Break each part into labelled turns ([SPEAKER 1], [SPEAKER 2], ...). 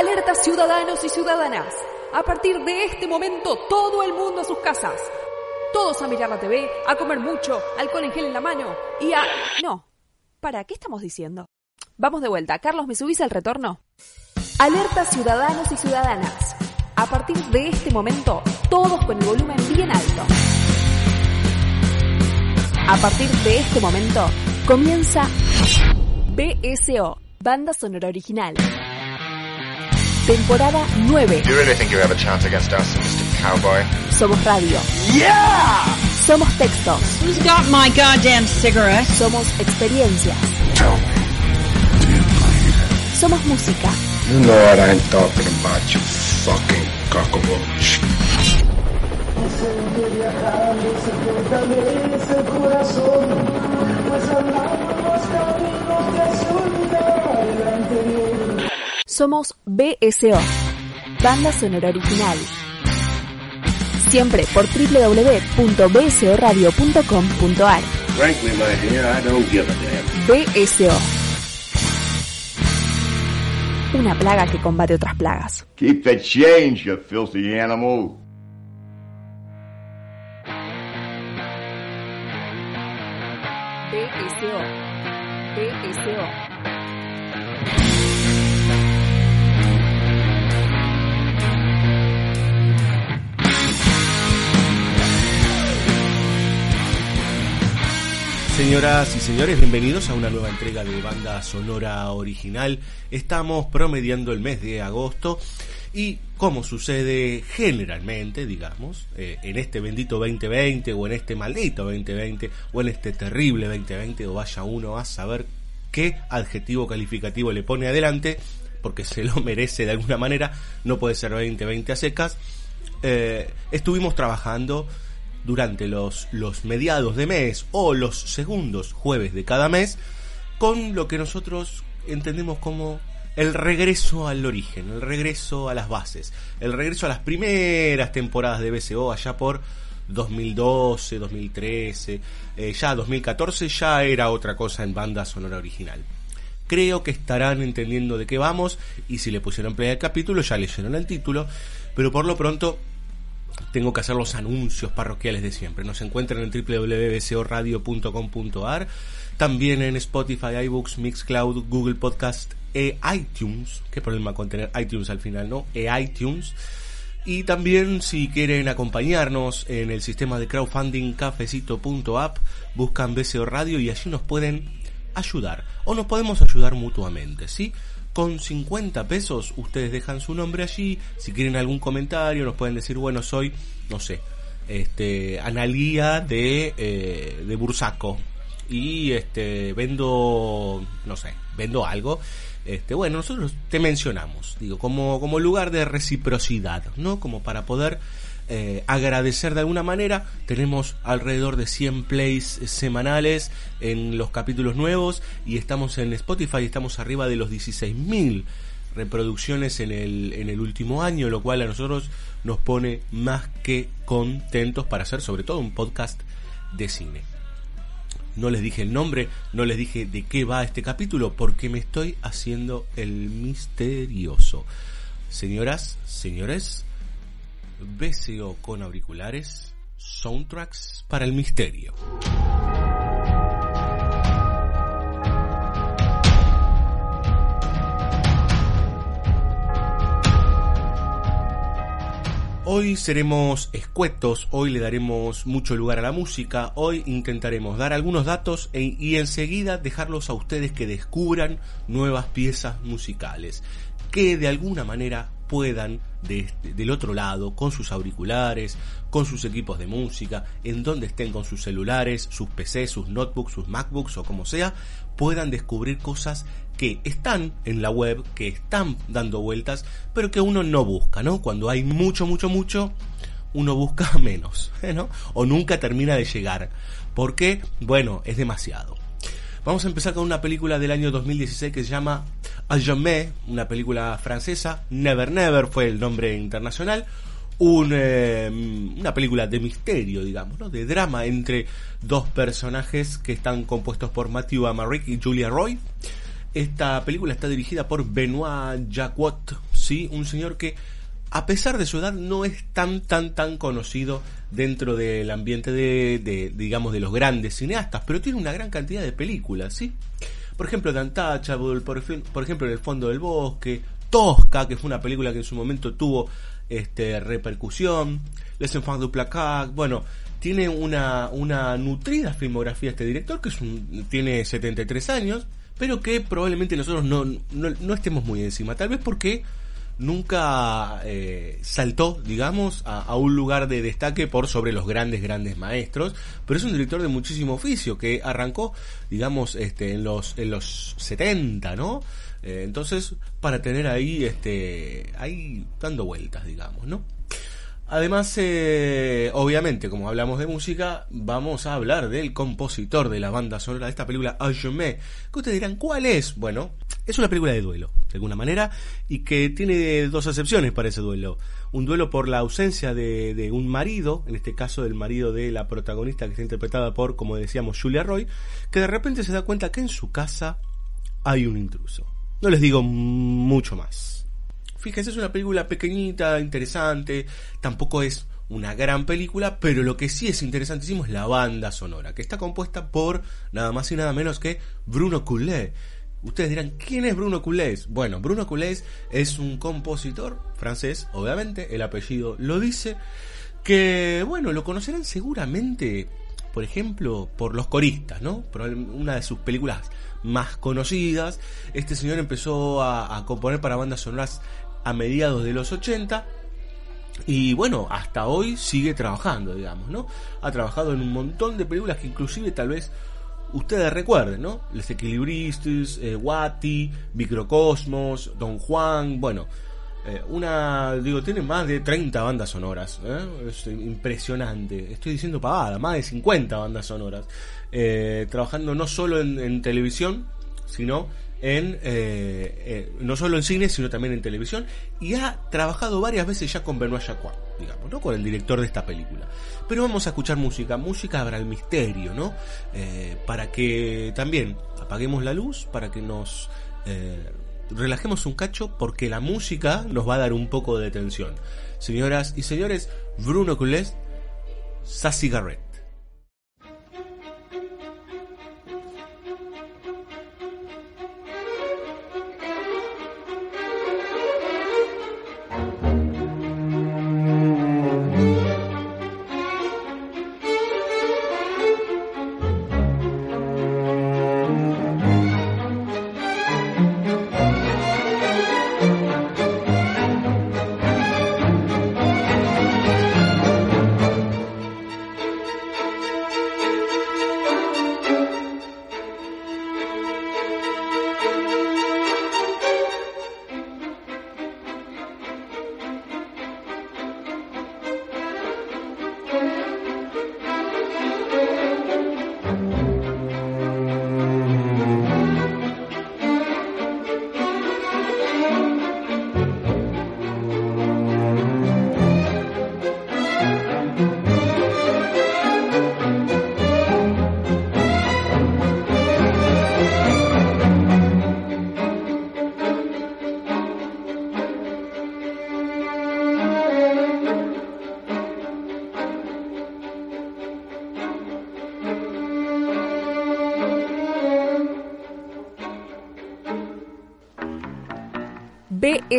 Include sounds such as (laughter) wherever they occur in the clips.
[SPEAKER 1] Alerta ciudadanos y ciudadanas. A partir de este momento, todo el mundo a sus casas. Todos a mirar la TV, a comer mucho, alcohol en gel en la mano y a... No. ¿Para qué estamos diciendo? Vamos de vuelta. Carlos, ¿me subís al retorno? Alerta ciudadanos y ciudadanas. A partir de este momento, todos con el volumen bien alto. A partir de este momento, comienza BSO, Banda Sonora Original. Temporada 9.
[SPEAKER 2] You really think you have a chance against us, Mr. Cowboy?
[SPEAKER 1] Somos radio.
[SPEAKER 3] Yeah!
[SPEAKER 1] Somos textos.
[SPEAKER 4] Who's got my goddamn cigarette?
[SPEAKER 1] Somos experiencias. Somos música.
[SPEAKER 2] You know what I'm talking about, you fucking cockroach.
[SPEAKER 1] Somos BSO, Banda Sonora Original. Siempre por www.bsoradio.com.ar. BSO. Una plaga que combate otras plagas.
[SPEAKER 5] Keep the change, you filthy animal.
[SPEAKER 1] BSO. BSO.
[SPEAKER 6] Señoras y señores, bienvenidos a una nueva entrega de banda sonora original. Estamos promediando el mes de agosto y como sucede generalmente, digamos, eh, en este bendito 2020 o en este maldito 2020 o en este terrible 2020 o vaya uno a saber qué adjetivo calificativo le pone adelante porque se lo merece de alguna manera, no puede ser 2020 a secas. Eh, estuvimos trabajando durante los, los mediados de mes o los segundos jueves de cada mes con lo que nosotros entendemos como el regreso al origen, el regreso a las bases, el regreso a las primeras temporadas de BCO allá por 2012, 2013, eh, ya 2014 ya era otra cosa en banda sonora original. Creo que estarán entendiendo de qué vamos y si le pusieron play al capítulo ya leyeron el título, pero por lo pronto tengo que hacer los anuncios parroquiales de siempre. Nos encuentran en www.bcoradio.com.ar, también en Spotify, iBooks, Mixcloud, Google Podcast e iTunes. ¿Qué problema con tener iTunes al final, no? E iTunes. Y también si quieren acompañarnos en el sistema de crowdfunding cafecito.app, buscan BCO Radio y allí nos pueden ayudar. O nos podemos ayudar mutuamente, ¿sí? Con 50 pesos ustedes dejan su nombre allí. Si quieren algún comentario nos pueden decir, bueno, soy, no sé, este, Analía de, eh, de Bursaco. Y este, vendo, no sé, vendo algo. Este, bueno, nosotros te mencionamos, digo, como, como lugar de reciprocidad, ¿no? Como para poder eh, agradecer de alguna manera. Tenemos alrededor de 100 plays semanales en los capítulos nuevos y estamos en Spotify, estamos arriba de los 16.000 reproducciones en el, en el último año, lo cual a nosotros nos pone más que contentos para hacer sobre todo un podcast de cine. No les dije el nombre, no les dije de qué va este capítulo, porque me estoy haciendo el misterioso. Señoras, señores, BCO con auriculares, soundtracks para el misterio. Hoy seremos escuetos, hoy le daremos mucho lugar a la música, hoy intentaremos dar algunos datos e- y enseguida dejarlos a ustedes que descubran nuevas piezas musicales que de alguna manera puedan de este- del otro lado, con sus auriculares, con sus equipos de música, en donde estén con sus celulares, sus PCs, sus notebooks, sus MacBooks o como sea, puedan descubrir cosas que están en la web, que están dando vueltas, pero que uno no busca, ¿no? Cuando hay mucho, mucho, mucho, uno busca (laughs) menos. ¿no? O nunca termina de llegar. Porque, bueno, es demasiado. Vamos a empezar con una película del año 2016 que se llama A Jamais, una película francesa. Never Never fue el nombre internacional. Eh, una película de misterio, digamos, ¿no? de drama entre dos personajes que están compuestos por Matthew Amalric y Julia Roy. Esta película está dirigida por Benoit Jacquot, ¿sí? un señor que a pesar de su edad no es tan tan tan conocido dentro del ambiente de, de, digamos de los grandes cineastas, pero tiene una gran cantidad de películas, ¿sí? Por ejemplo, The por, por ejemplo, En el fondo del bosque, Tosca, que fue una película que en su momento tuvo este repercusión, Les Enfants du Placard, bueno, tiene una, una nutrida filmografía este director, que es un, tiene 73 años, pero que probablemente nosotros no, no, no estemos muy encima, tal vez porque nunca eh, saltó, digamos, a, un lugar de destaque por sobre los grandes, grandes maestros, pero es un director de muchísimo oficio que arrancó, digamos, este, en los, en los 70, ¿no? Eh, entonces, para tener ahí, este, ahí dando vueltas, digamos, ¿no? Además, eh, obviamente, como hablamos de música, vamos a hablar del compositor de la banda sonora de esta película, A Jamais. Que ustedes dirán, ¿cuál es? Bueno, es una película de duelo, de alguna manera, y que tiene dos excepciones para ese duelo. Un duelo por la ausencia de, de un marido, en este caso del marido de la protagonista que está interpretada por, como decíamos, Julia Roy, que de repente se da cuenta que en su casa hay un intruso. No les digo mucho más. Fíjense, es una película pequeñita, interesante, tampoco es una gran película, pero lo que sí es interesantísimo es la banda sonora, que está compuesta por nada más y nada menos que Bruno Coulet. Ustedes dirán, ¿quién es Bruno Coulet? Bueno, Bruno Coulet es un compositor francés, obviamente, el apellido lo dice, que, bueno, lo conocerán seguramente, por ejemplo, por Los Coristas, ¿no? Una de sus películas más conocidas. Este señor empezó a, a componer para bandas sonoras a mediados de los 80 y bueno, hasta hoy sigue trabajando, digamos, ¿no? Ha trabajado en un montón de películas que inclusive tal vez ustedes recuerden, ¿no? Los Equilibristas, eh, Wati, Microcosmos, Don Juan, bueno, eh, una, digo, tiene más de 30 bandas sonoras, ¿eh? es impresionante, estoy diciendo pavada, más de 50 bandas sonoras, eh, trabajando no solo en, en televisión, sino en eh, eh, no solo en cine sino también en televisión y ha trabajado varias veces ya con Benoit Jacquard digamos no con el director de esta película. Pero vamos a escuchar música. Música para el misterio no Eh, para que también apaguemos la luz para que nos relajemos un cacho porque la música nos va a dar un poco de tensión. Señoras y señores Bruno Coulet Sa Cigarette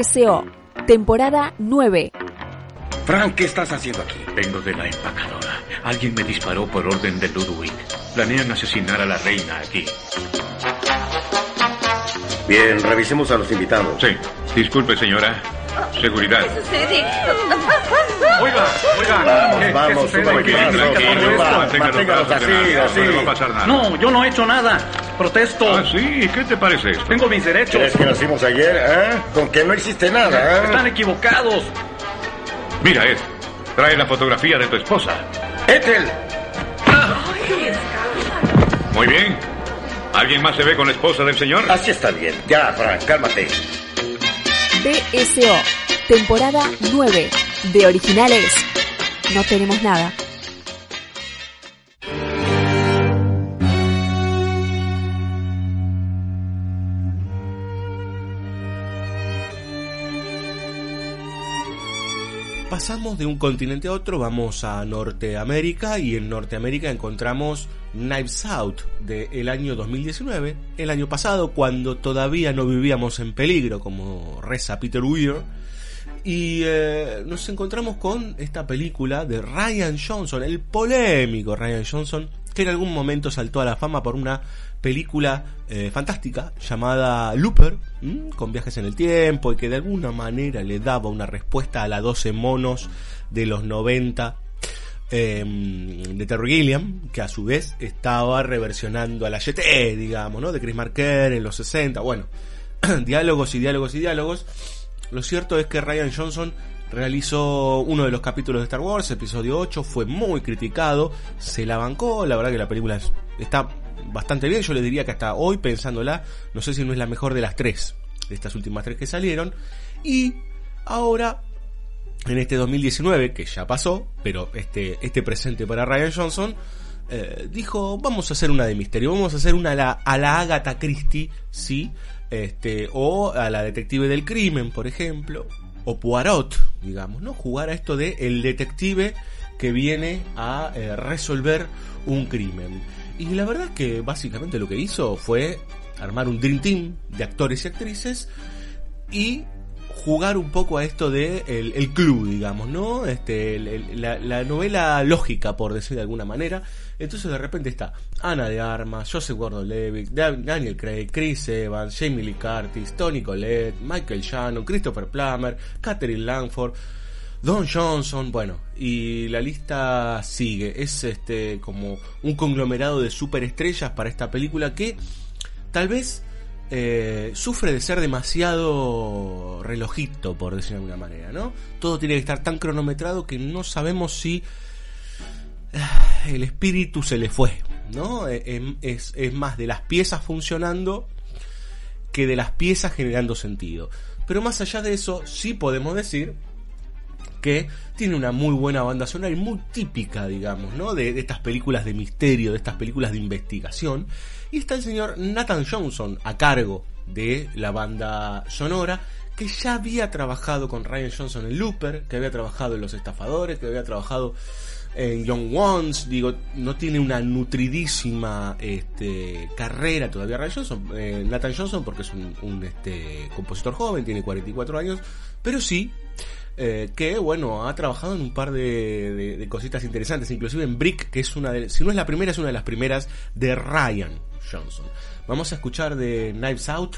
[SPEAKER 1] BSO, temporada 9.
[SPEAKER 2] Frank, ¿qué estás haciendo aquí?
[SPEAKER 3] Vengo de la empacadora. Alguien me disparó por orden de Ludwig. Planean asesinar a la reina aquí.
[SPEAKER 7] Bien, revisemos a los invitados.
[SPEAKER 3] Sí. Disculpe, señora. Seguridad.
[SPEAKER 7] ¿Qué sucede?
[SPEAKER 3] Oiga, oiga.
[SPEAKER 5] Vamos,
[SPEAKER 3] ¿qué- qué
[SPEAKER 5] vamos, suba
[SPEAKER 3] ¿Qué-
[SPEAKER 5] paso,
[SPEAKER 3] qué-
[SPEAKER 5] tranquilo,
[SPEAKER 3] qué-
[SPEAKER 5] va,
[SPEAKER 3] mantenga los
[SPEAKER 5] manténgalos
[SPEAKER 3] brazos
[SPEAKER 5] así, así.
[SPEAKER 3] No va a pasar nada.
[SPEAKER 8] No, yo no he hecho nada. Protesto.
[SPEAKER 3] Ah, sí. ¿Qué te parece esto?
[SPEAKER 8] Tengo mis derechos.
[SPEAKER 5] ¿Crees que nacimos ayer, eh? Con que no hiciste nada,
[SPEAKER 8] Están
[SPEAKER 5] eh?
[SPEAKER 8] equivocados.
[SPEAKER 3] Mira, Ed. Trae la fotografía de tu esposa.
[SPEAKER 5] ¡Ethel!
[SPEAKER 3] Muy bien. ¿Alguien más se ve con la esposa del señor?
[SPEAKER 5] Así está bien. Ya, Frank, cálmate.
[SPEAKER 1] BSO, temporada 9, de originales. No tenemos nada.
[SPEAKER 6] Pasamos de un continente a otro, vamos a Norteamérica y en Norteamérica encontramos Knives Out del año 2019, el año pasado cuando todavía no vivíamos en peligro como reza Peter Weir. Y eh, nos encontramos con esta película de Ryan Johnson, el polémico Ryan Johnson que en algún momento saltó a la fama por una película eh, fantástica llamada Looper, con viajes en el tiempo y que de alguna manera le daba una respuesta a la 12 monos de los 90 eh, de Terry Gilliam, que a su vez estaba reversionando a la YT, digamos, ¿no? De Chris Marker en los 60, bueno, (clears throat) diálogos y diálogos y diálogos. Lo cierto es que Ryan Johnson realizó uno de los capítulos de Star Wars, episodio 8, fue muy criticado, se la bancó, la verdad que la película es- está bastante bien, yo le diría que hasta hoy pensándola, no sé si no es la mejor de las tres, de estas últimas tres que salieron, y ahora en este 2019, que ya pasó, pero este, este presente para Ryan Johnson, eh, dijo, vamos a hacer una de misterio, vamos a hacer una a la, a la Agatha Christie, sí, este, o a la detective del crimen, por ejemplo, o Poirot, digamos, ¿no? Jugar a esto de el detective que viene a eh, resolver un crimen. Y la verdad que básicamente lo que hizo fue armar un Dream Team de actores y actrices y jugar un poco a esto de el, club, digamos, ¿no? Este, el- el- la, la novela lógica, por decir de alguna manera. Entonces de repente está Ana de Armas, Joseph Gordon-Levitt, Da- Daniel Craig, Chris Evans, Jamie Lee Curtis, Tony Collette, Michael Shannon, Christopher Plummer, Catherine Langford, Don Johnson, bueno, y la lista sigue. Es este como un conglomerado de superestrellas para esta película que tal vez eh, sufre de ser demasiado relojito, por decirlo de alguna manera, ¿no? Todo tiene que estar tan cronometrado que no sabemos si ah, el espíritu se le fue, ¿no? Eh, em- es más de las piezas funcionando que de las piezas generando sentido. Pero más allá de eso, sí podemos decir que tiene una muy buena banda sonora y muy típica, digamos, ¿no? De, estas películas de misterio, de estas películas de investigación. Y está el señor Nathan Johnson a cargo de la banda sonora, que ya había trabajado con Ryan Johnson en Looper, que había trabajado en Los Estafadores, que había trabajado en Young Ones, digo, no tiene una nutridísima este, carrera todavía Ryan Johnson, eh, Nathan Johnson, porque es un, un, este, compositor joven, tiene 44 años, pero sí eh, que bueno, ha trabajado en un par de, cositas interesantes, inclusive en Brick, que es una de, si no es la primera, es una de las primeras de Ryan Johnson. Vamos a escuchar de Knives Out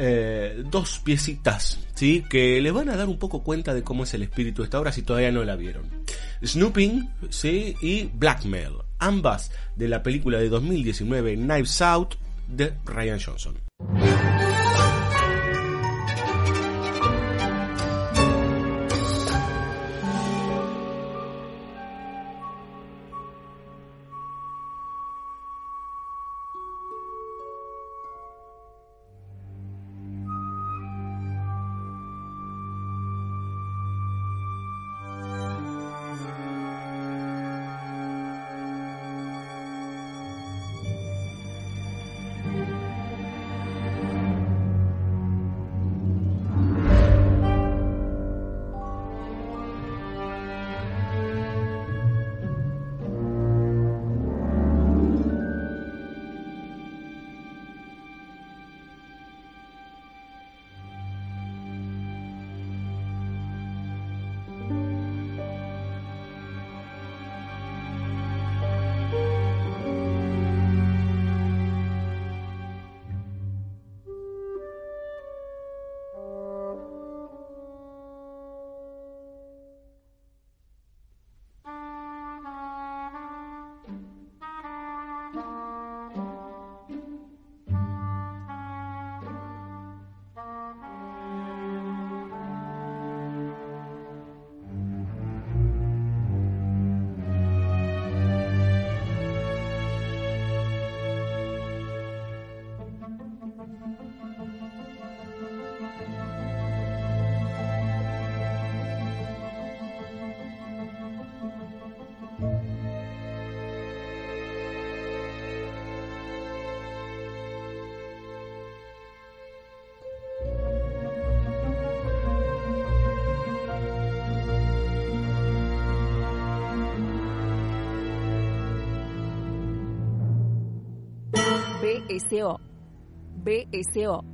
[SPEAKER 6] eh, dos piecitas, ¿sí? Que les van a dar un poco cuenta de cómo es el espíritu de esta obra si todavía no la vieron. Snooping, ¿sí? Y Blackmail, ambas de la película de 2019 Knives Out de Ryan Johnson.
[SPEAKER 1] BSO. BSO.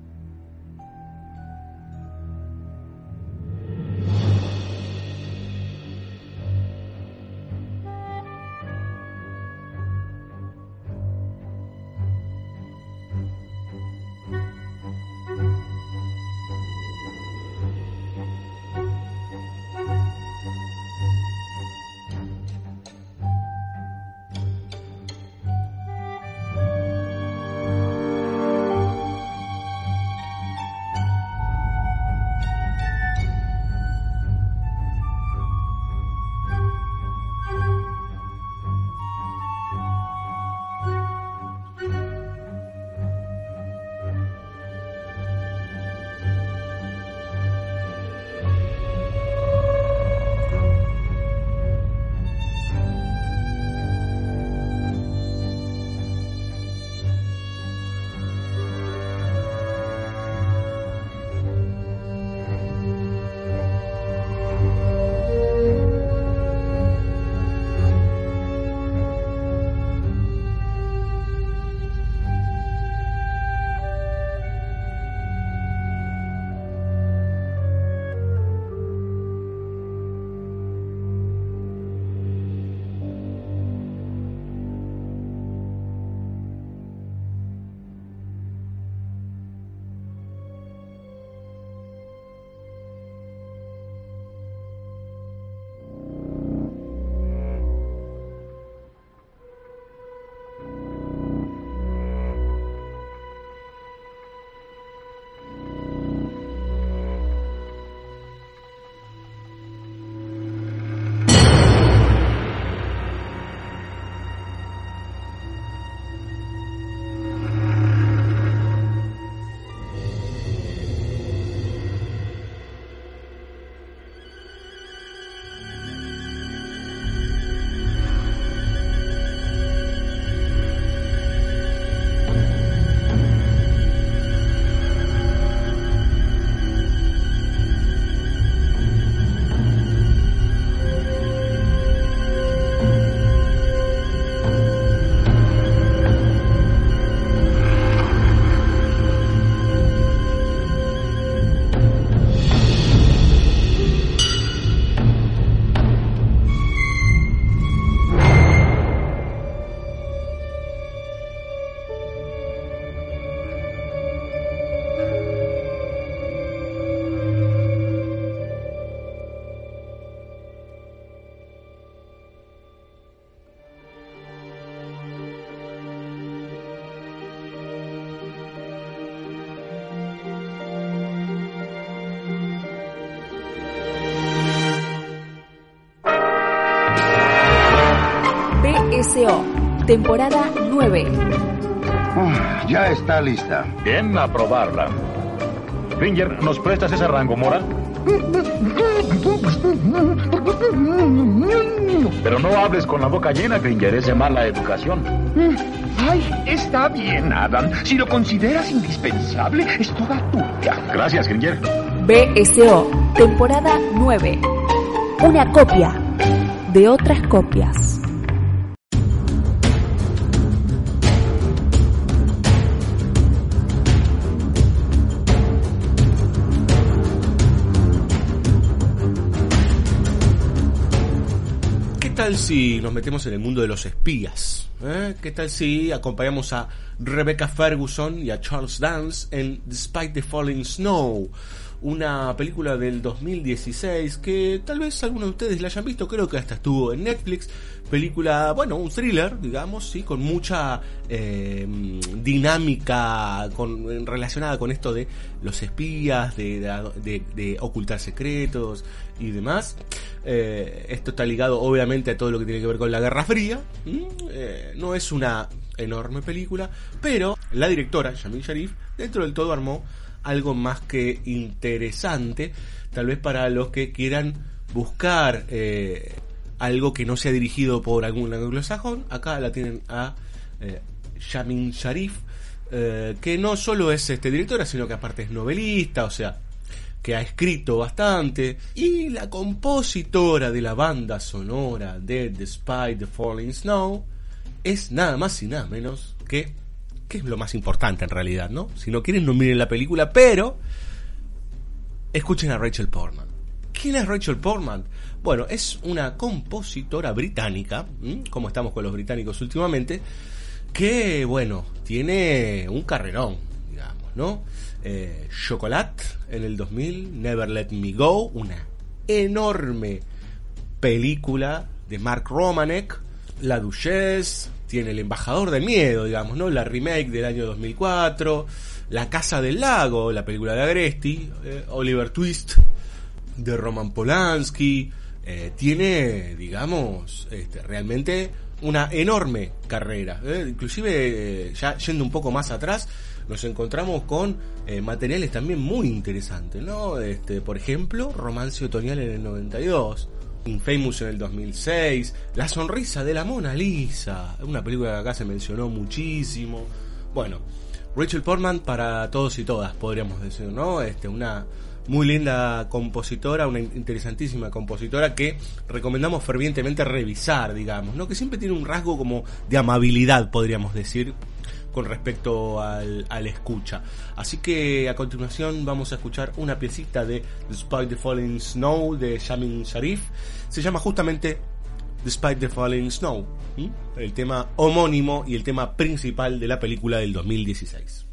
[SPEAKER 1] Temporada 9.
[SPEAKER 5] Ya está lista.
[SPEAKER 7] Bien, a probarla. Ringer, ¿nos prestas esa rangomora? Pero no hables con la boca llena, Gringer, es de mala educación.
[SPEAKER 9] Ay, está bien, Adam. Si lo consideras indispensable, es toda tuya.
[SPEAKER 7] Gracias, Gringer.
[SPEAKER 1] BSO, temporada 9. Una copia de otras copias.
[SPEAKER 6] Si nos metemos en el mundo de los espías? ¿Eh? ¿Qué tal si acompañamos a Rebecca Ferguson y a Charles Dance en Despite the Falling Snow? Una película del 2016 que tal vez algunos de ustedes la hayan visto, creo que hasta estuvo en Netflix. Película, bueno, un thriller, digamos, sí, con mucha eh, dinámica con, relacionada con esto de los espías, de, de, ocultar secretos y demás. Eh, esto está ligado obviamente a todo lo que tiene que ver con la Guerra Fría. Eh, no es una enorme película, pero la directora, Yamil Sharif, dentro del todo armó algo más que interesante, tal vez para los que quieran buscar eh, algo que no sea dirigido por algún anglosajón. Acá la tienen a eh, Yamin Sharif, eh, que no solo es este directora, sino que aparte es novelista, o sea, que ha escrito bastante, y la compositora de la banda sonora de Despite the Falling Snow es nada más y nada menos que es lo más importante en realidad, ¿no? Si no quieren, no miren la película, pero escuchen a Rachel Portman. ¿Quién es Rachel Portman? Bueno, es una compositora británica, como estamos con los británicos últimamente, que, bueno, tiene un carrerón, digamos, ¿no? Eh, Chocolate en el 2000, Never Let Me Go, una enorme película de Mark Romanek, La Duchesse, tiene El Embajador del Miedo, digamos, ¿no? La remake del año 2004, La Casa del Lago, la película de Agresti, eh, Oliver Twist, de Roman Polanski, eh, tiene, digamos, este, realmente una enorme carrera. ¿eh? Inclusive, ya yendo un poco más atrás, nos encontramos con materiales también muy interesantes, ¿no? Este, por ejemplo, Romance Otoñal en el 92, Infamous en el 2006, La sonrisa de la Mona Lisa, una película que acá se mencionó muchísimo. Bueno, Rachel Portman para todos y todas, podríamos decir, ¿no? Este, una muy linda compositora, una interesantísima compositora que recomendamos fervientemente revisar, digamos, ¿no? Que siempre tiene un rasgo como de amabilidad, podríamos decir, con respecto al, al, escucha. Así que a continuación vamos a escuchar una piecita de Despite the Falling Snow de Shamin Sharif. Se llama justamente Despite the Falling Snow, el tema homónimo y el tema principal de la película del 2016.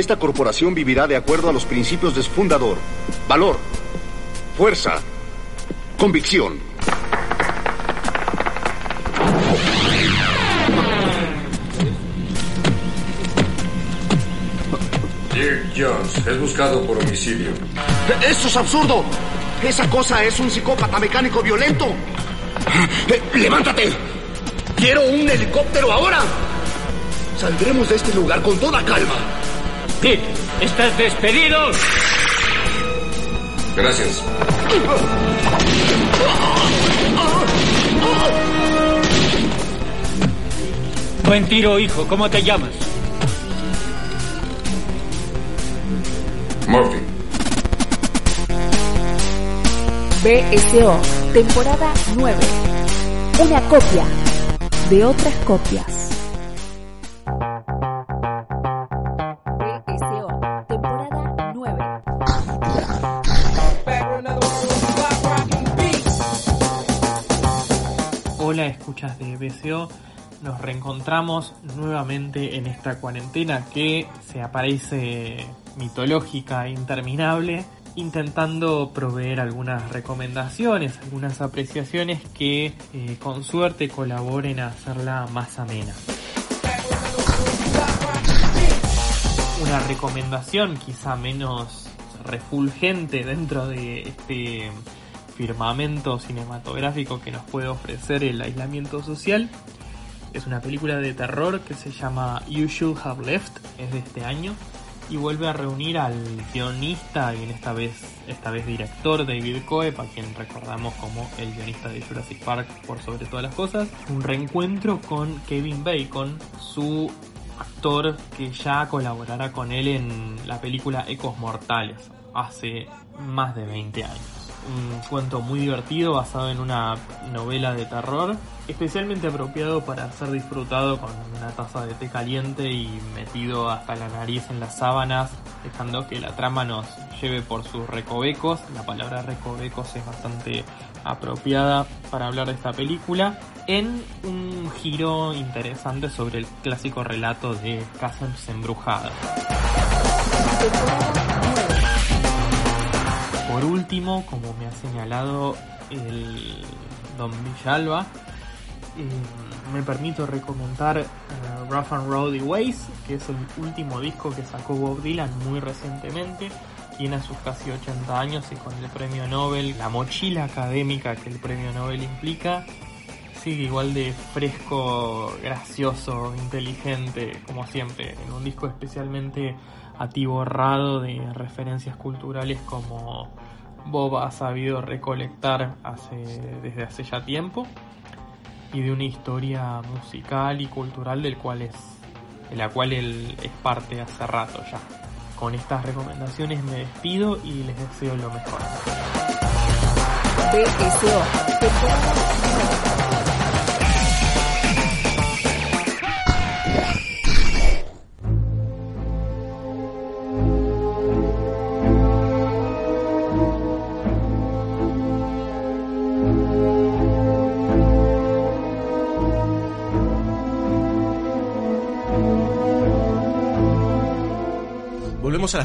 [SPEAKER 10] Esta corporación vivirá de acuerdo a los principios de su fundador. Valor, fuerza, convicción.
[SPEAKER 2] Dirk Jones es buscado por homicidio.
[SPEAKER 10] ¡Eso es absurdo! Esa cosa es un psicópata mecánico violento. Eh, ¡Levántate! ¡Quiero un helicóptero ahora! Saldremos de este lugar con toda calma.
[SPEAKER 8] Pete, estás despedido.
[SPEAKER 2] Gracias.
[SPEAKER 8] Buen tiro, hijo. ¿Cómo te llamas?
[SPEAKER 2] Murphy.
[SPEAKER 1] BSO, temporada 9. Una copia de otras copias.
[SPEAKER 11] BCO. Nos reencontramos nuevamente en esta cuarentena que se aparece mitológica interminable, intentando proveer algunas recomendaciones, algunas apreciaciones que eh, con suerte colaboren a hacerla más amena. Una recomendación quizá menos refulgente dentro de este firmamento cinematográfico que nos puede ofrecer el aislamiento social. Es una película de terror que se llama You Should Have Left, es de este año, y vuelve a reunir al guionista y en esta vez, esta vez director David Coe, a quien recordamos como el guionista de Jurassic Park por sobre todas las cosas, un reencuentro con Kevin Bacon, su actor que ya colaborará con él en la película Ecos Mortales hace más de 20 años un cuento muy divertido basado en una novela de terror, especialmente apropiado para ser disfrutado con una taza de té caliente y metido hasta la nariz en las sábanas, dejando que la trama nos lleve por sus recovecos. La palabra recovecos es bastante apropiada para hablar de esta película en un giro interesante sobre el clásico relato de casas embrujadas. Por último, como me ha señalado el Don Villalba, eh, me permito recomendar eh, Rough and Rowdy Ways, que es el último disco que sacó Bob Dylan muy recientemente, tiene a sus casi 80 años y con el premio Nobel, la mochila académica que el premio Nobel implica, sigue igual de fresco, gracioso, inteligente, como siempre, en un disco especialmente atiborrado de referencias culturales como Bob ha sabido recolectar desde hace ya tiempo y de una historia musical y cultural del cual es, de la cual él es parte hace rato ya. Con estas recomendaciones me despido y les deseo lo mejor.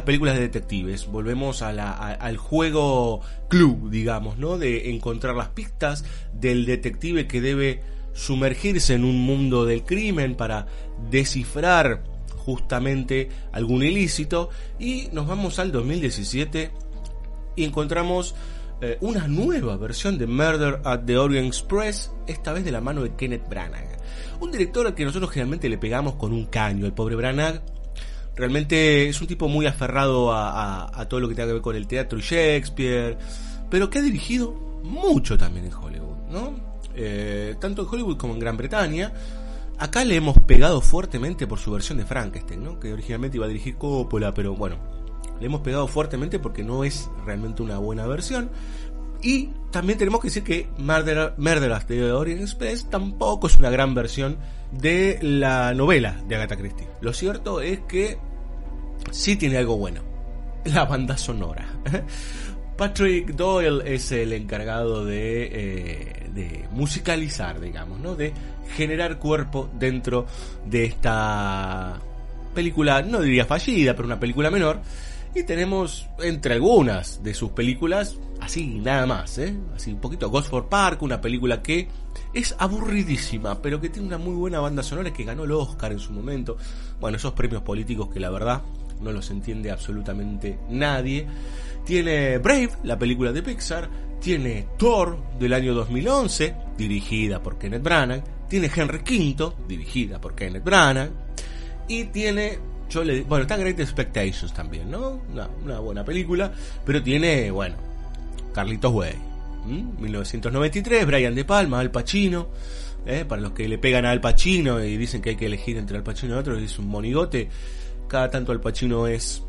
[SPEAKER 6] Películas de detectives, volvemos al juego club, digamos, ¿no? De encontrar las pistas del detective que debe sumergirse en un mundo del crimen para descifrar justamente algún ilícito y nos vamos al 2017 y encontramos eh, una nueva versión de Murder at the Orient Express, esta vez de la mano de Kenneth Branagh. Un director al que nosotros generalmente le pegamos con un caño. El pobre Branagh Realmente es un tipo muy aferrado a, todo lo que tenga que ver con el teatro y Shakespeare, pero que ha dirigido mucho también en Hollywood, ¿no? Eh, tanto en Hollywood como en Gran Bretaña. Acá le hemos pegado fuertemente por su versión de Frankenstein, ¿no? Que originalmente iba a dirigir Coppola, pero bueno, le hemos pegado fuertemente porque no es realmente una buena versión. Y también tenemos que decir que Murder, Murder de Orient Express tampoco es una gran versión de la novela de Agatha Christie. Lo cierto es que sí tiene algo bueno. (laughs) La banda sonora. (laughs) Patrick Doyle es el encargado de, eh, de musicalizar, digamos, ¿no? De generar cuerpo dentro de esta película, no diría fallida, pero una película menor. Y tenemos entre algunas de sus películas, así nada más, ¿eh? así un poquito Ghost for Park, una película que es aburridísima, pero que tiene una muy buena banda sonora que ganó el Oscar en su momento. Bueno, esos premios políticos que la verdad no los entiende absolutamente nadie. Tiene Brave, la película de Pixar, tiene Thor del año 2011, dirigida por Kenneth Branagh, tiene Henry V, dirigida por Kenneth Branagh, y tiene yo le, bueno, está Great Expectations también, ¿no? Una, buena película, pero tiene, bueno, Carlitos Way, 1993, Brian De Palma, Al Pacino, ¿eh? para los que le pegan a Al Pacino y dicen que hay que elegir entre Al Pacino y otro, es un monigote, cada tanto Al Pacino es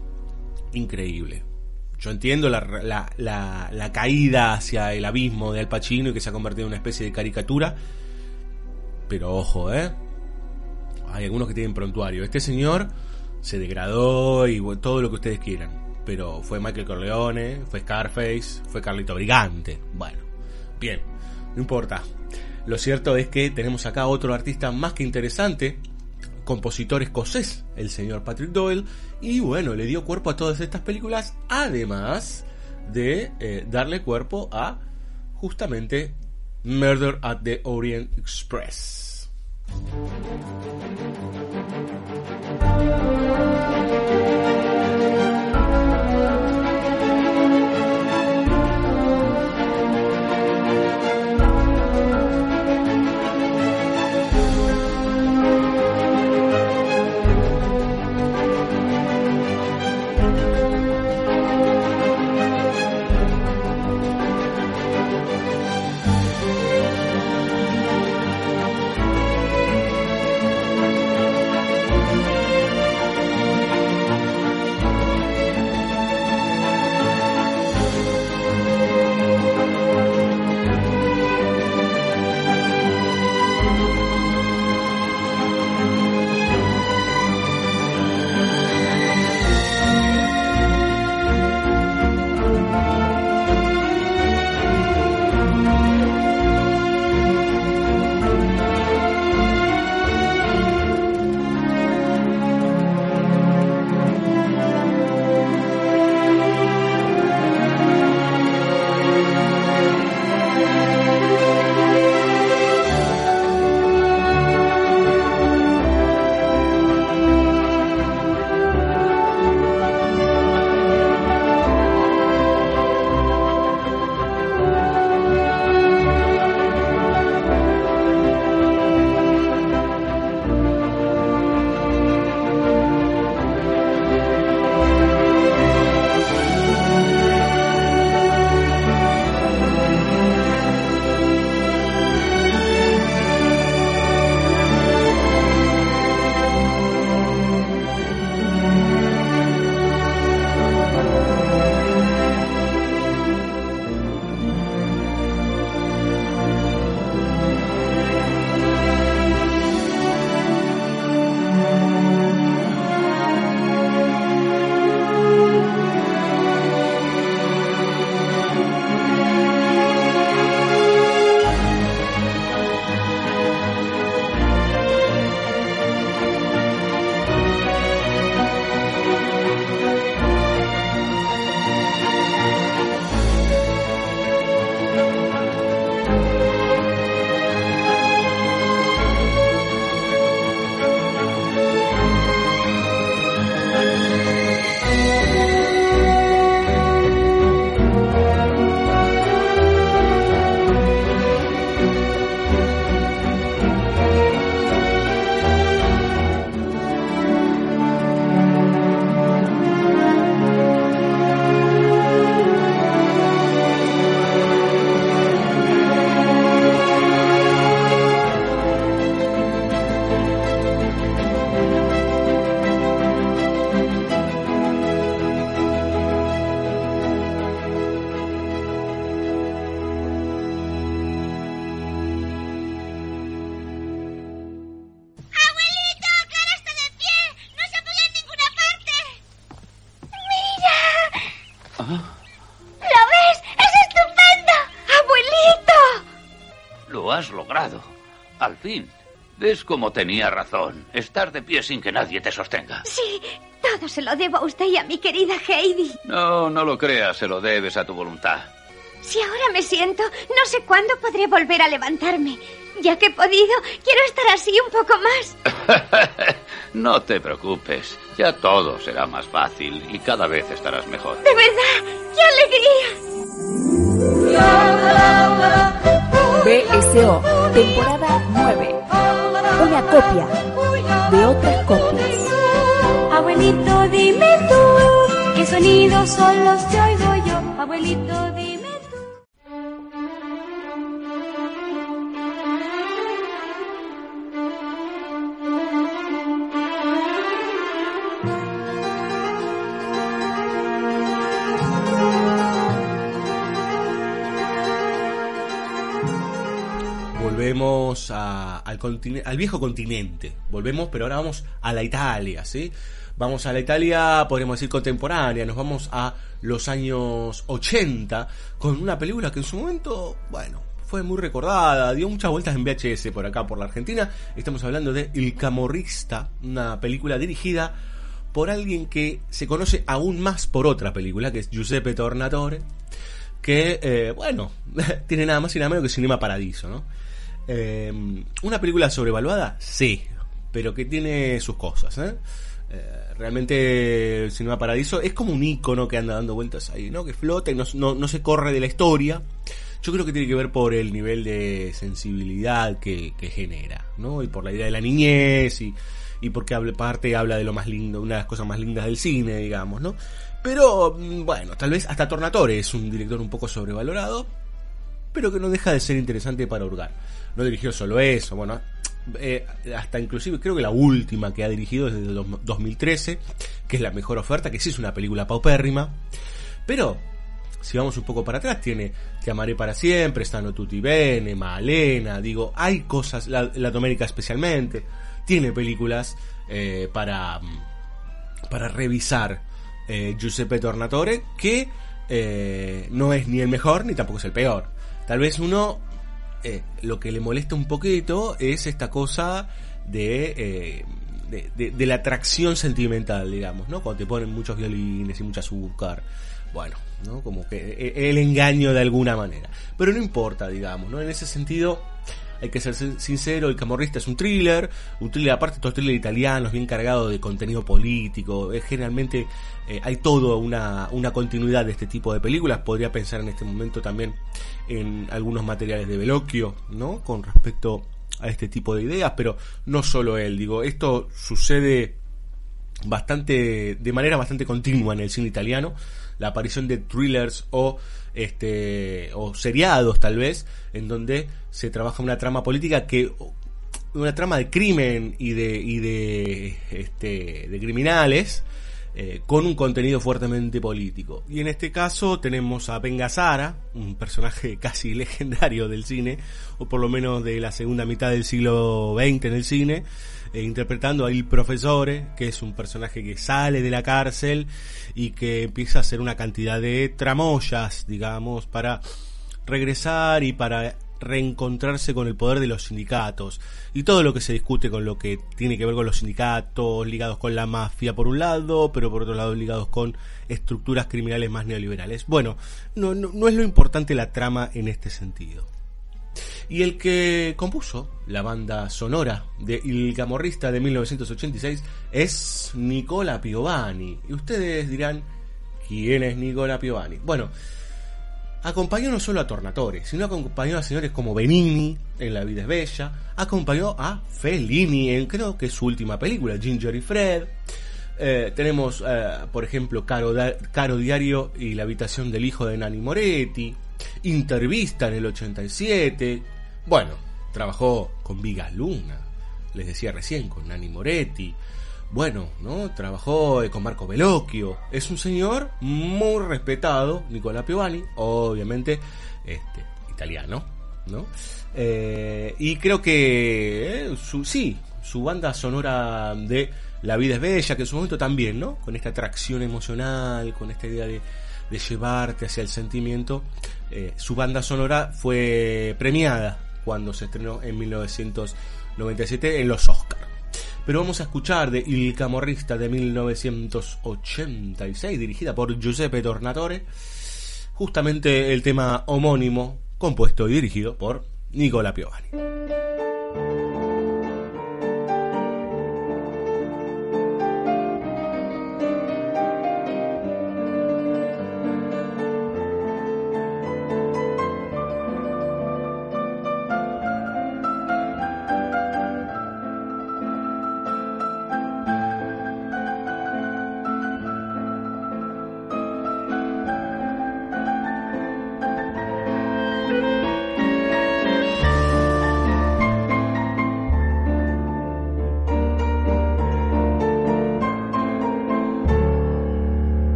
[SPEAKER 6] increíble. Yo entiendo la, la, la, caída hacia el abismo de Al Pacino y que se ha convertido en una especie de caricatura, pero ojo, ¿eh? Hay algunos que tienen prontuario. Este señor se degradó y todo lo que ustedes quieran. Pero fue Michael Corleone, fue Scarface, fue Carlito Brigante. Bueno, bien, no importa. Lo cierto es que tenemos acá otro artista más que interesante, compositor escocés, el señor Patrick Doyle, y bueno, le dio cuerpo a todas estas películas, además de eh, darle cuerpo a justamente Murder at the Orient Express.
[SPEAKER 12] Thank you. ¿Ves cómo tenía razón? Estar de pie sin que nadie te sostenga.
[SPEAKER 13] Sí, todo se lo debo a usted y a mi querida Heidi.
[SPEAKER 12] No, no lo creas, se lo debes a tu voluntad.
[SPEAKER 13] Si ahora me siento, no sé cuándo podré volver a levantarme. Ya que he podido, quiero estar así un poco más. (laughs)
[SPEAKER 12] no te preocupes, ya todo será más fácil y cada vez estarás mejor.
[SPEAKER 13] ¡De verdad! ¡Qué
[SPEAKER 1] alegría! BSO, temporada 9. Una copia de otras copias.
[SPEAKER 13] Abuelito, dime tú, ¿qué sonidos son los que oigo yo? Abuelito,
[SPEAKER 6] volvemos al, al viejo continente. Volvemos, pero ahora vamos a la Italia, ¿sí? Vamos a la Italia, podríamos decir contemporánea, nos vamos a los años 80 con una película que en su momento, bueno, fue muy recordada, dio muchas vueltas en VHS por acá, por la Argentina. Estamos hablando de El Camorrista, una película dirigida por alguien que se conoce aún más por otra película, que es Giuseppe Tornatore, que, eh, bueno, (laughs) tiene nada más y nada menos que Cinema Paradiso, ¿no? Em, ¿Una película sobrevaluada? Sí, pero que tiene sus cosas. ¿eh? eh realmente el Cinema Paradiso es como un icono que anda dando vueltas ahí, ¿no? Que flota y no, no, se corre de la historia. Yo creo que tiene que ver por el nivel de sensibilidad que, genera, ¿no? Y por la idea de la niñez y, y porque parte habla de lo más lindo, una de las cosas más lindas del cine, digamos, ¿no? Pero mm, bueno, tal vez hasta Tornatore es un director un poco sobrevalorado, pero que no deja de ser interesante para hurgar no dirigió solo eso, bueno, eh, hasta inclusive creo que la última que ha dirigido es desde 2013, que es la mejor oferta, que sí es una película paupérrima, pero si vamos un poco para atrás, tiene Te amaré para siempre, Stano Tutti Bene, Malena, digo, hay cosas, la, Latinoamérica especialmente, tiene películas eh, para, para revisar eh, Giuseppe Tornatore, que no es ni el mejor ni tampoco es el peor. Tal vez uno eh, lo que le molesta un poquito es esta cosa de, eh, de, la atracción sentimental, digamos, ¿no? Cuando te ponen muchos violines y mucha azúcar. Bueno, ¿no? Como que eh, el engaño de alguna manera. Pero no importa, digamos, ¿no? En ese sentido, hay que ser sincero, El Camorrista es un thriller, un thriller aparte, todo thriller italianos, bien cargado de contenido político, es generalmente eh, hay todo una, una continuidad de este tipo de películas, podría pensar en este momento también en algunos materiales de Veloquio, ¿no? Con respecto a este tipo de ideas, pero no solo él, digo, esto sucede bastante, de manera bastante continua en el cine italiano, la aparición de thrillers o este o seriados tal vez en donde se trabaja una trama política que una trama de crimen y de y de este de criminales eh, con un contenido fuertemente político. Y en este caso tenemos a Ben un personaje (laughs) casi legendario del cine, o por lo menos de la segunda mitad del siglo XX en el cine, eh, interpretando a Il Profesore, que es un personaje que sale de la cárcel y que empieza a hacer una cantidad de tramoyas, digamos, para regresar y para reencontrarse con el poder de los sindicatos y todo lo que se discute con lo que tiene que ver con los sindicatos ligados con la mafia por un lado, pero por otro lado ligados con estructuras criminales más neoliberales. Bueno, no, no, es lo importante la trama en este sentido. Y el que compuso la banda sonora de Il Camorrista de 1986 es Nicola Piovani. Y ustedes dirán, ¿quién es Nicola Piovani? Bueno, acompañó no solo a Tornatore, sino acompañó a señores como Benini en La vida es bella, acompañó a Fellini en creo que su última película, Ginger y Fred. Eh, tenemos, eh, por ejemplo, Caro, Caro, Diario y la habitación del hijo de Nani Moretti, Intervista en el 87. Bueno, trabajó con Vigas Luna, les decía recién, con Nani Moretti bueno, ¿no? Trabajó con Marco Bellocchio. Es un señor muy respetado, Nicola Piovani, obviamente este, italiano, ¿no? Eh, y creo que eh, su, sí, su banda sonora de La vida es bella, que en su momento también, ¿no? Con esta atracción emocional, con esta idea de, llevarte hacia el sentimiento, eh, su banda sonora fue premiada cuando se estrenó en 1997 en los Oscars. Pero vamos a escuchar de Il Camorrista de 1986, dirigida por Giuseppe Tornatore, justamente el tema homónimo, compuesto y dirigido por Nicola Piovani.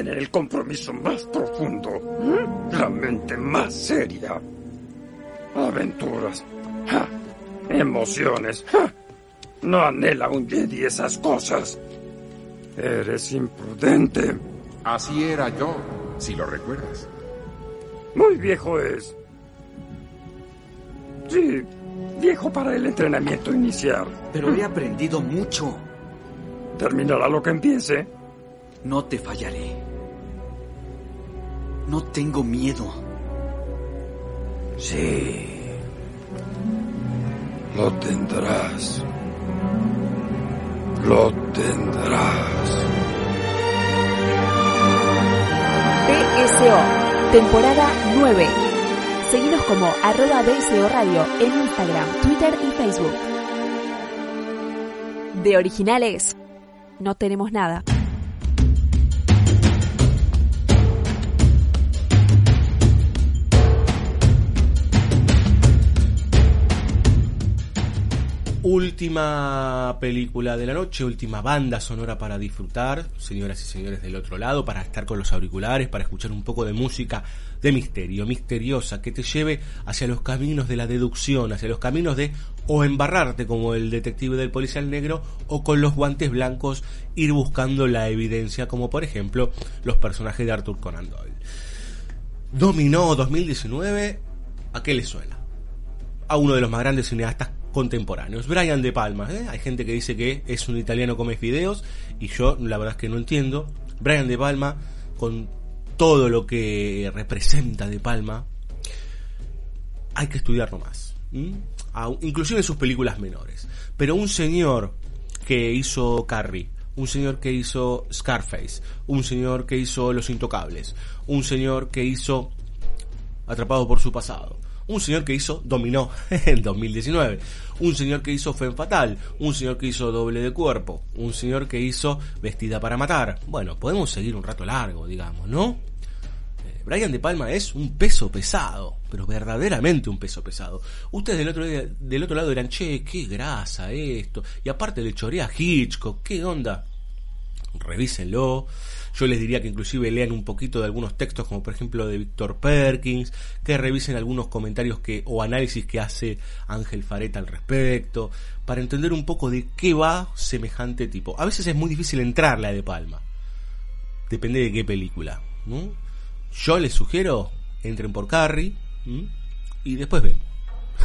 [SPEAKER 14] Tener el compromiso más profundo, la mente más seria. Aventuras, emociones. No anhela un Jedi esas cosas. Eres imprudente.
[SPEAKER 2] Así era yo, si lo recuerdas.
[SPEAKER 14] Muy viejo es. Sí, viejo para el entrenamiento inicial.
[SPEAKER 15] Pero he aprendido mucho.
[SPEAKER 14] Terminará lo que empiece.
[SPEAKER 15] No te fallaré. No tengo miedo.
[SPEAKER 14] Sí. Lo tendrás. Lo tendrás.
[SPEAKER 1] BSO, temporada 9. Seguimos como arroba BSO Radio en Instagram, Twitter y Facebook. De originales, no tenemos nada.
[SPEAKER 6] Última película de la noche, última banda sonora para disfrutar, señoras y señores del otro lado, para estar con los auriculares, para escuchar un poco de música de misterio, misteriosa, que te lleve hacia los caminos de la deducción, hacia los caminos de o embarrarte como el detective del policial negro o con los guantes blancos ir buscando la evidencia, como por ejemplo los personajes de Arthur Conan Doyle. Dominó 2019, ¿a qué le suena? A uno de los más grandes cineastas contemporáneos. Brian De Palma, ¿eh? hay gente que dice que es un italiano come fideos y yo la verdad es que no entiendo. Brian De Palma, con todo lo que representa De Palma, hay que estudiarlo más. inclusive en sus películas menores. Pero un señor que hizo Carrie, un señor que hizo Scarface, un señor que hizo Los Intocables, un señor que hizo Atrapado por su pasado, un señor que hizo Dominó (laughs) en 2019, un señor que hizo Femme Fatal, un señor que hizo Doble de Cuerpo, un señor que hizo Vestida para Matar. Bueno, podemos seguir un rato largo, digamos, ¿no? Eh, Brian De Palma es un peso pesado, pero verdaderamente un peso pesado. Ustedes del otro, del otro lado dirán, che, qué grasa esto. Y aparte le chorea a Hitchcock, ¿qué onda? Revísenlo. Yo les diría que inclusive lean un poquito de algunos textos, como por ejemplo de Víctor Perkins, que revisen algunos comentarios que o análisis que hace Ángel Fareta al respecto, para entender un poco de qué va semejante tipo. A veces es muy difícil entrarle a De Palma. Depende de qué película. Yo les sugiero, entren por Carrie y después vemos.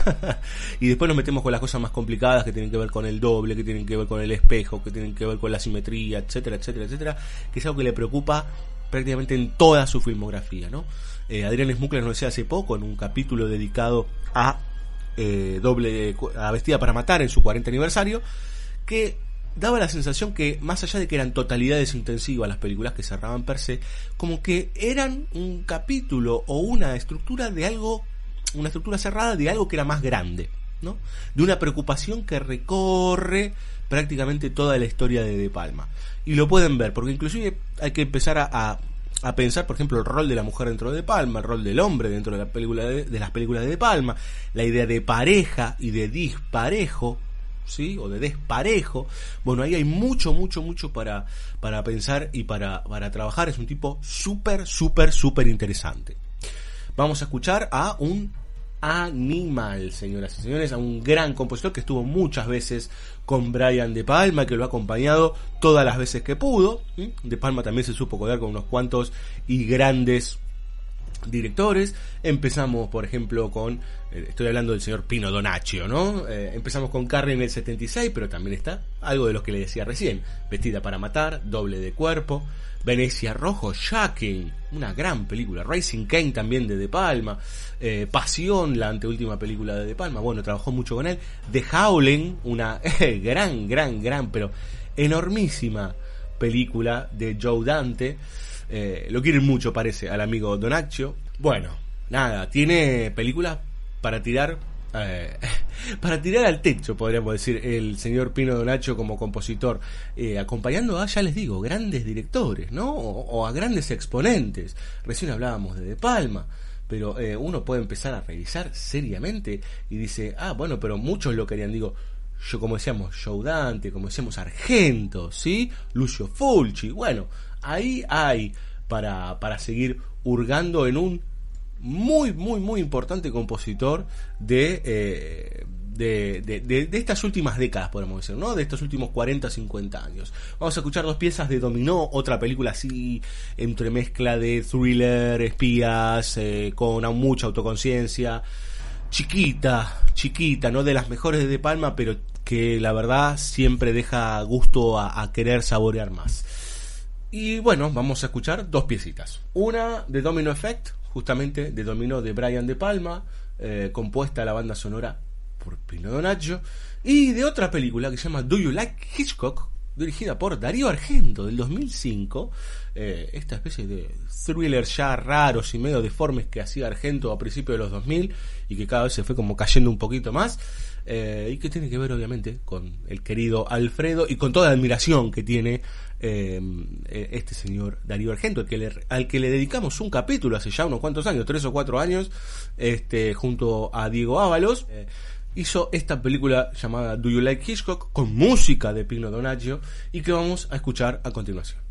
[SPEAKER 6] (laughs) y después nos metemos con las cosas más complicadas que tienen que ver con el doble, que tienen que ver con el espejo, que tienen que ver con la simetría, etcétera, etcétera, etcétera, que es algo que le preocupa prácticamente en toda su filmografía, ¿no? Eh, Adrián Smukler nos decía hace poco en un capítulo dedicado a eh, doble a Vestida para Matar en su 40 aniversario que daba la sensación que más allá de que eran totalidades intensivas las películas que cerraban per se, como que eran un capítulo o una estructura de algo una estructura cerrada de algo que era más grande, ¿no? De una preocupación que recorre prácticamente toda la historia de De Palma. Y lo pueden ver, porque inclusive hay que empezar a, a, pensar, por ejemplo, el rol de la mujer dentro de De Palma, el rol del hombre dentro de, la película de, las películas de De Palma, la idea de pareja y de disparejo, ¿sí? O de desparejo. Bueno, ahí hay mucho, mucho, mucho para, para pensar y para, para trabajar. Es un tipo súper, súper, súper interesante. Vamos a escuchar a un animal, señoras y señores, a un gran compositor que estuvo muchas veces con Brian De Palma, que lo ha acompañado todas las veces que pudo. De Palma también se supo codear con unos cuantos y grandes directores. Empezamos, por ejemplo, con, eh, estoy hablando del señor Pino Donaccio, ¿no? Eh, empezamos con Carrie en el 76, pero también está algo de lo que le decía recién, Vestida para Matar, Doble de Cuerpo, Venecia Rojo, Shocking, una gran película. Racing Kane también de De Palma. Eh, Pasión, la anteúltima película de De Palma. Bueno, trabajó mucho con él. The Howling, una (laughs) gran, gran, gran, pero enormísima película de Joe Dante. Eh, lo quieren mucho, parece, al amigo Donaccio. Bueno, nada, tiene películas para tirar eh, (laughs) para tirar al techo, podríamos decir, el señor Pino Donacho como compositor, eh, acompañando a, ya les digo, grandes directores, ¿no? O, a grandes exponentes. Recién hablábamos de De Palma, pero uno puede empezar a revisar seriamente y dice, ah, bueno, pero muchos lo querían, digo, yo como decíamos, Joe Dante, como decíamos, Argento, ¿sí? Lucio Fulci, bueno, ahí hay para, para seguir hurgando en un muy, muy, muy importante compositor de, eh, de, de, de, estas últimas décadas, podemos decir, ¿no? De estos últimos 40, 50 años. Vamos a escuchar dos piezas de Dominó, otra película así, entremezcla de thriller, espías, eh, con mucha autoconciencia. Chiquita, chiquita, no de las mejores de De Palma, pero que la verdad siempre deja gusto a querer saborear más. Y bueno, vamos a escuchar dos piecitas. Una de Domino Effect, justamente de Domino de Brian De Palma, eh, compuesta la banda sonora por Pino Donaggio, y de otra película que se llama Do You Like Hitchcock, dirigida por Darío Argento del 2005, eh, esta especie de thriller ya raros y medio deformes que hacía Argento a principios de los 2000 y que cada vez se fue como cayendo un poquito más. Eh, y que tiene que ver obviamente con el querido Alfredo y con toda la admiración que tiene eh, este señor Darío Argento, al que, le, al que le dedicamos un capítulo hace ya unos cuantos años, tres o cuatro años, este, junto a Diego Ábalos. Eh, hizo esta película llamada Do You Like Hitchcock con música de Pino Donaggio y que vamos a escuchar a continuación.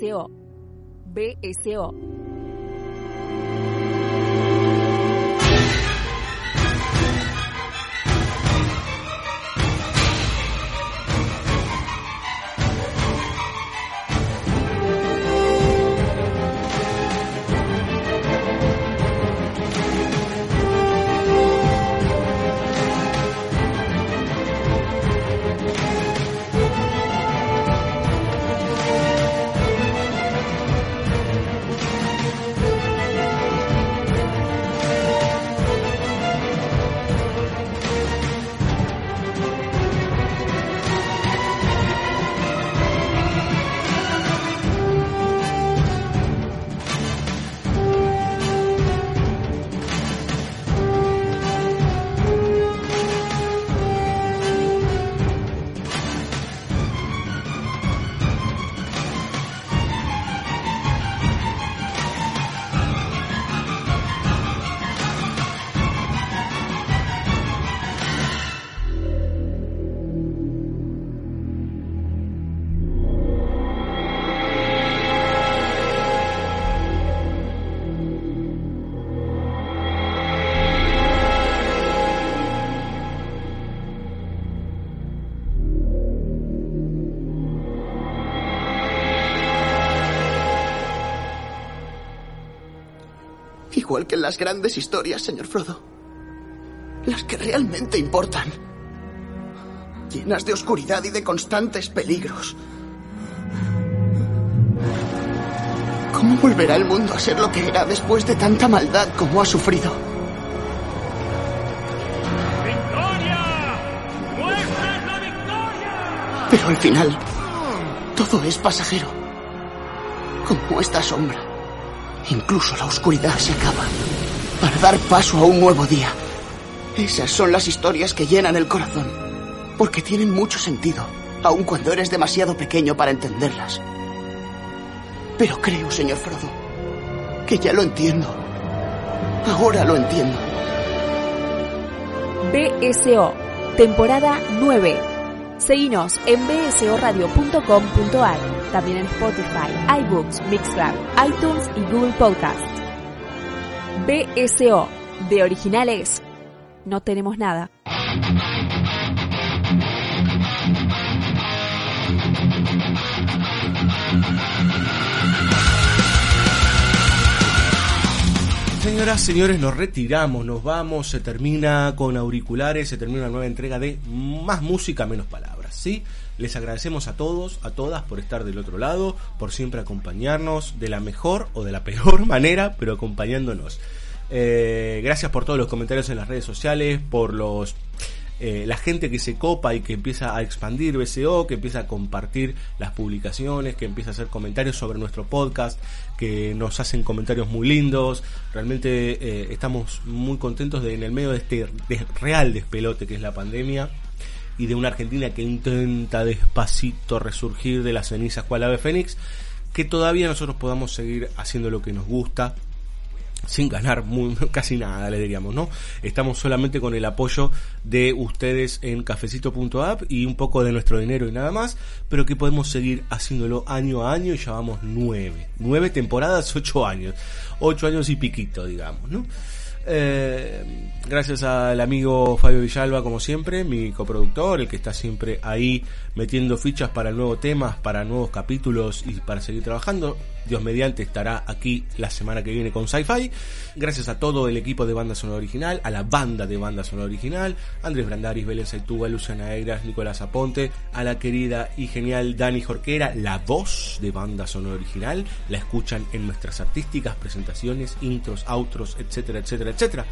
[SPEAKER 1] BSO. BSO.
[SPEAKER 16] Igual que en las grandes historias, señor Frodo. Las que realmente importan. Llenas de oscuridad y de constantes peligros. ¿Cómo volverá el mundo a ser lo que era después de tanta maldad como ha sufrido?
[SPEAKER 8] ¡Victoria! ¡Muestra la victoria!
[SPEAKER 16] Pero al final, todo es pasajero. Como esta sombra. Incluso la oscuridad se acaba para dar paso a un nuevo día. Esas son las historias que llenan el corazón, porque tienen mucho sentido, aun cuando eres demasiado pequeño para entenderlas. Pero creo, señor Frodo, que ya lo entiendo. Ahora lo entiendo.
[SPEAKER 1] BSO, temporada 9. Seguinos en bsoradio.com.ar, también en Spotify, iBooks, Mixcloud, iTunes y Google Podcast. BSO, de originales, no tenemos nada.
[SPEAKER 6] Señoras, señores, nos retiramos, nos vamos, se termina con auriculares, se termina una nueva entrega de Más Música, Menos Palabras, ¿sí? Les agradecemos a todos, a todas por estar del otro lado, por siempre acompañarnos de la mejor o de la peor (laughs) manera, pero acompañándonos. Eh, gracias por todos los comentarios en las redes sociales, por los eh, la gente que se copa y que empieza a expandir BCO, que empieza a compartir las publicaciones, que empieza a hacer comentarios sobre nuestro podcast, que nos hacen comentarios muy lindos. Realmente eh, estamos muy contentos de en el medio de este real despelote que es la pandemia y de una Argentina que intenta despacito resurgir de las cenizas cual ave fénix, que todavía nosotros podamos seguir haciendo lo que nos gusta sin ganar muy, (laughs) casi nada, le diríamos, ¿no? Estamos solamente con el apoyo de ustedes en cafecito.app y un poco de nuestro dinero y nada más, pero que podemos seguir haciéndolo año a año y ya vamos nueve. Nueve temporadas, ocho años. Ocho años y piquito, digamos, ¿no? Eh, gracias al amigo Fabio Villalba, como siempre, mi coproductor, el que está siempre ahí metiendo fichas para nuevos temas, para nuevos capítulos y para seguir trabajando. Dios mediante estará aquí la semana que viene con Sci-Fi. Gracias a todo el equipo de banda sonora original, a la banda de banda sonora original, Andrés Brandaris, Belén Saitúa, Luciana Egras, Nicolás Aponte, a la querida y genial Dani Jorquera, la voz de banda sonora original. La escuchan en nuestras artísticas presentaciones, intros, outros, etcétera, etcétera, etcétera.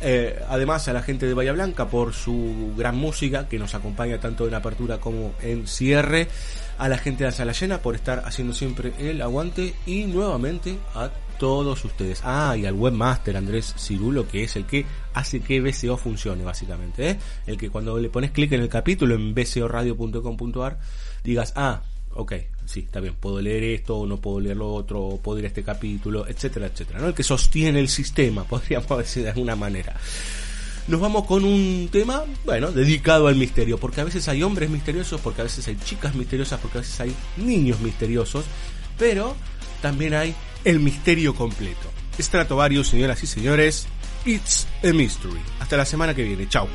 [SPEAKER 6] Eh, además a la gente de Bahía Blanca por su gran música que nos acompaña tanto en apertura como en cierre a la gente de la sala llena por estar haciendo siempre el aguante y nuevamente a todos ustedes ah y al webmaster Andrés Cirulo que es el que hace que BCO funcione básicamente ¿eh? el que cuando le pones clic en el capítulo en bcoradio.com.ar digas ah ok, sí, está bien, puedo leer esto, o no puedo leer lo otro, o puedo ir a este capítulo, etcétera, etcétera, ¿no? El que sostiene el sistema, (laughs) podríamos decir de alguna manera. Nos vamos con un tema, bueno, dedicado al misterio, porque a veces hay hombres misteriosos, porque a veces hay chicas misteriosas, porque a veces hay niños misteriosos,
[SPEAKER 2] pero también hay el misterio completo. Stratovarius, señoras y señores, It's a Mystery. Hasta la semana que viene. Chao.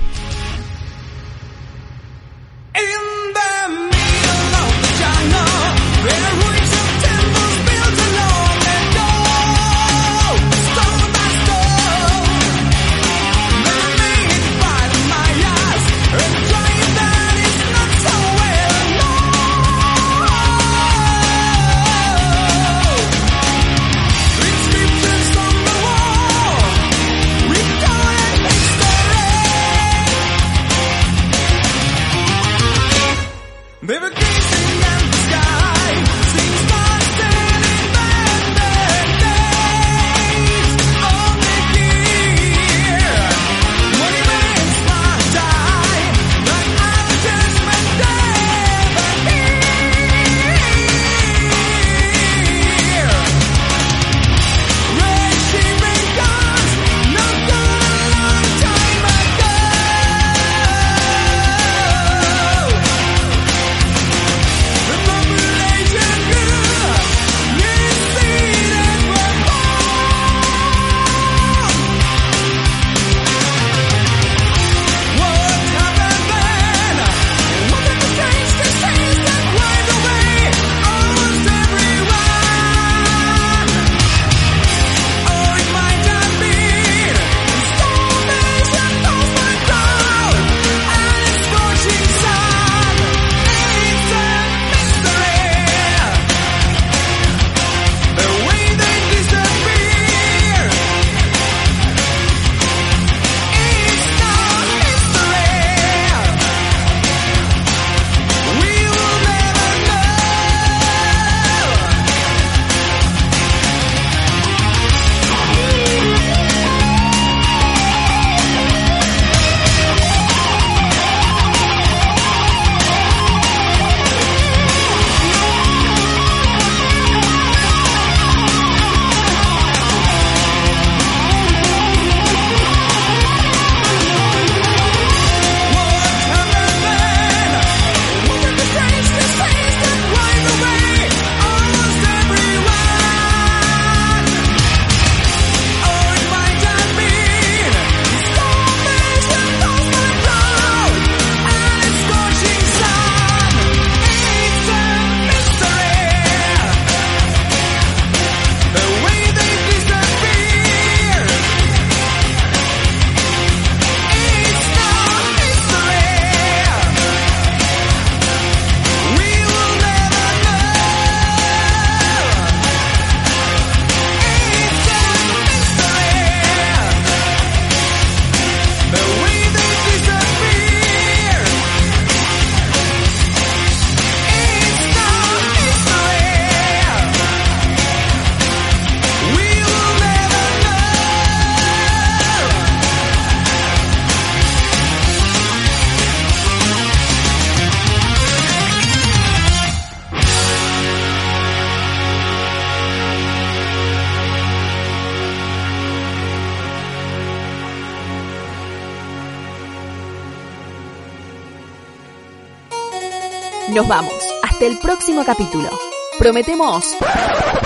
[SPEAKER 1] El próximo capítulo. Prometemos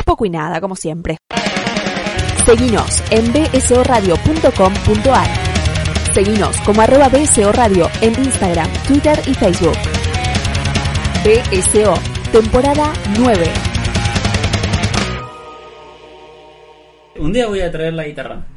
[SPEAKER 1] poco y nada, como siempre. Seguinos en bsoradio.com.ar. Seguinos como arroba BSO Radio en Instagram, Twitter y Facebook. BSO, temporada 9.
[SPEAKER 17] Un día voy a traer la guitarra.